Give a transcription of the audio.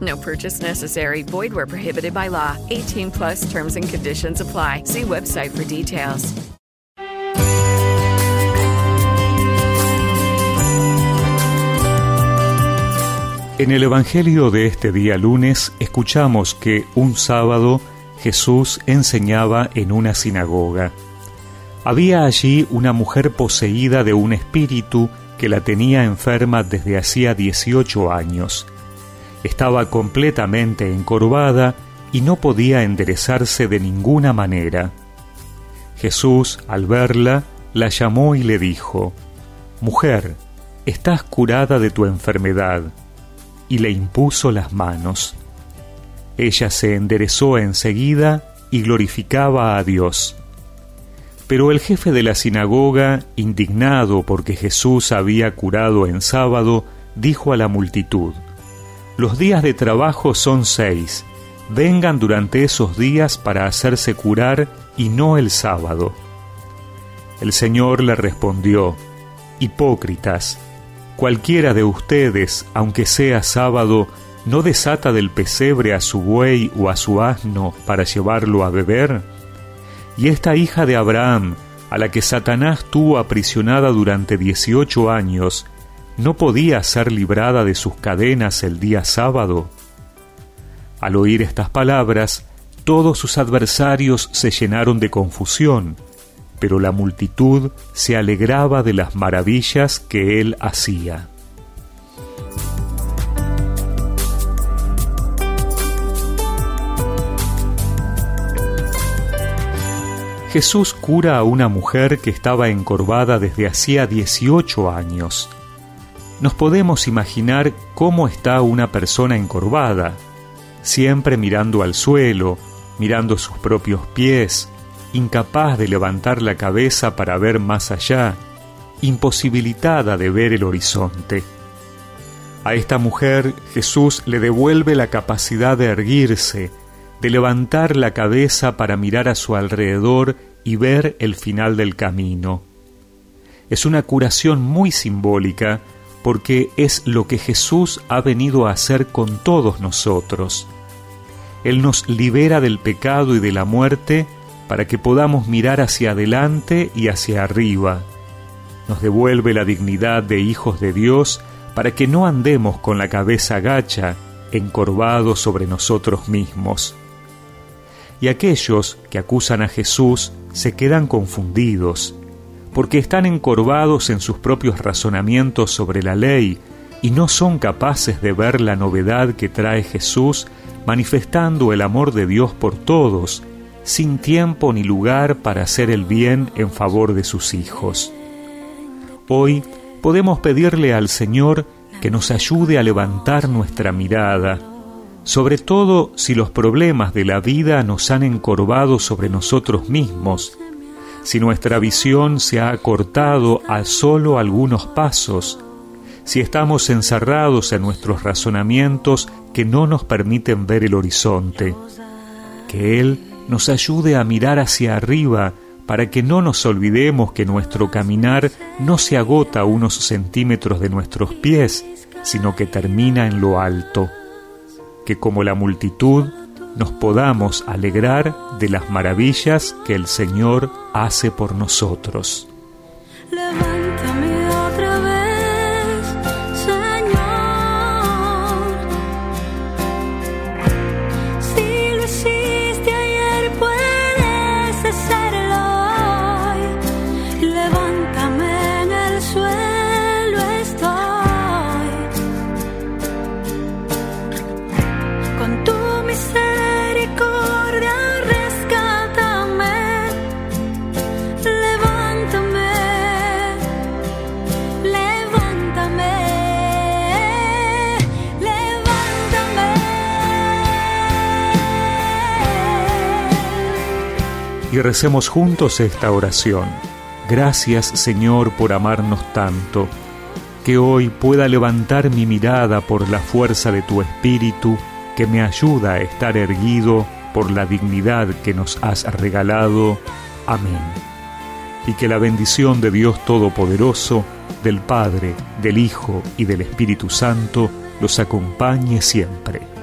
No purchase necessary. Void where prohibited by law. 18 plus terms and conditions apply. See website for details. En el Evangelio de este día lunes escuchamos que un sábado Jesús enseñaba en una sinagoga. Había allí una mujer poseída de un espíritu que la tenía enferma desde hacía 18 años. Estaba completamente encorvada y no podía enderezarse de ninguna manera. Jesús, al verla, la llamó y le dijo, Mujer, estás curada de tu enfermedad y le impuso las manos. Ella se enderezó enseguida y glorificaba a Dios. Pero el jefe de la sinagoga, indignado porque Jesús había curado en sábado, dijo a la multitud, Los días de trabajo son seis, vengan durante esos días para hacerse curar y no el sábado. El Señor le respondió, Hipócritas, Cualquiera de ustedes, aunque sea sábado, no desata del pesebre a su buey o a su asno para llevarlo a beber? Y esta hija de Abraham, a la que Satanás tuvo aprisionada durante dieciocho años, ¿no podía ser librada de sus cadenas el día sábado? Al oír estas palabras, todos sus adversarios se llenaron de confusión pero la multitud se alegraba de las maravillas que él hacía. Jesús cura a una mujer que estaba encorvada desde hacía 18 años. Nos podemos imaginar cómo está una persona encorvada, siempre mirando al suelo, mirando sus propios pies, incapaz de levantar la cabeza para ver más allá, imposibilitada de ver el horizonte. A esta mujer Jesús le devuelve la capacidad de erguirse, de levantar la cabeza para mirar a su alrededor y ver el final del camino. Es una curación muy simbólica porque es lo que Jesús ha venido a hacer con todos nosotros. Él nos libera del pecado y de la muerte para que podamos mirar hacia adelante y hacia arriba. Nos devuelve la dignidad de hijos de Dios para que no andemos con la cabeza gacha, encorvados sobre nosotros mismos. Y aquellos que acusan a Jesús se quedan confundidos, porque están encorvados en sus propios razonamientos sobre la ley y no son capaces de ver la novedad que trae Jesús manifestando el amor de Dios por todos sin tiempo ni lugar para hacer el bien en favor de sus hijos. Hoy podemos pedirle al Señor que nos ayude a levantar nuestra mirada, sobre todo si los problemas de la vida nos han encorvado sobre nosotros mismos, si nuestra visión se ha acortado a solo algunos pasos, si estamos encerrados en nuestros razonamientos que no nos permiten ver el horizonte. Que Él nos ayude a mirar hacia arriba para que no nos olvidemos que nuestro caminar no se agota a unos centímetros de nuestros pies, sino que termina en lo alto. Que como la multitud nos podamos alegrar de las maravillas que el Señor hace por nosotros. Recemos juntos esta oración. Gracias Señor por amarnos tanto, que hoy pueda levantar mi mirada por la fuerza de tu Espíritu, que me ayuda a estar erguido por la dignidad que nos has regalado. Amén. Y que la bendición de Dios Todopoderoso, del Padre, del Hijo y del Espíritu Santo los acompañe siempre.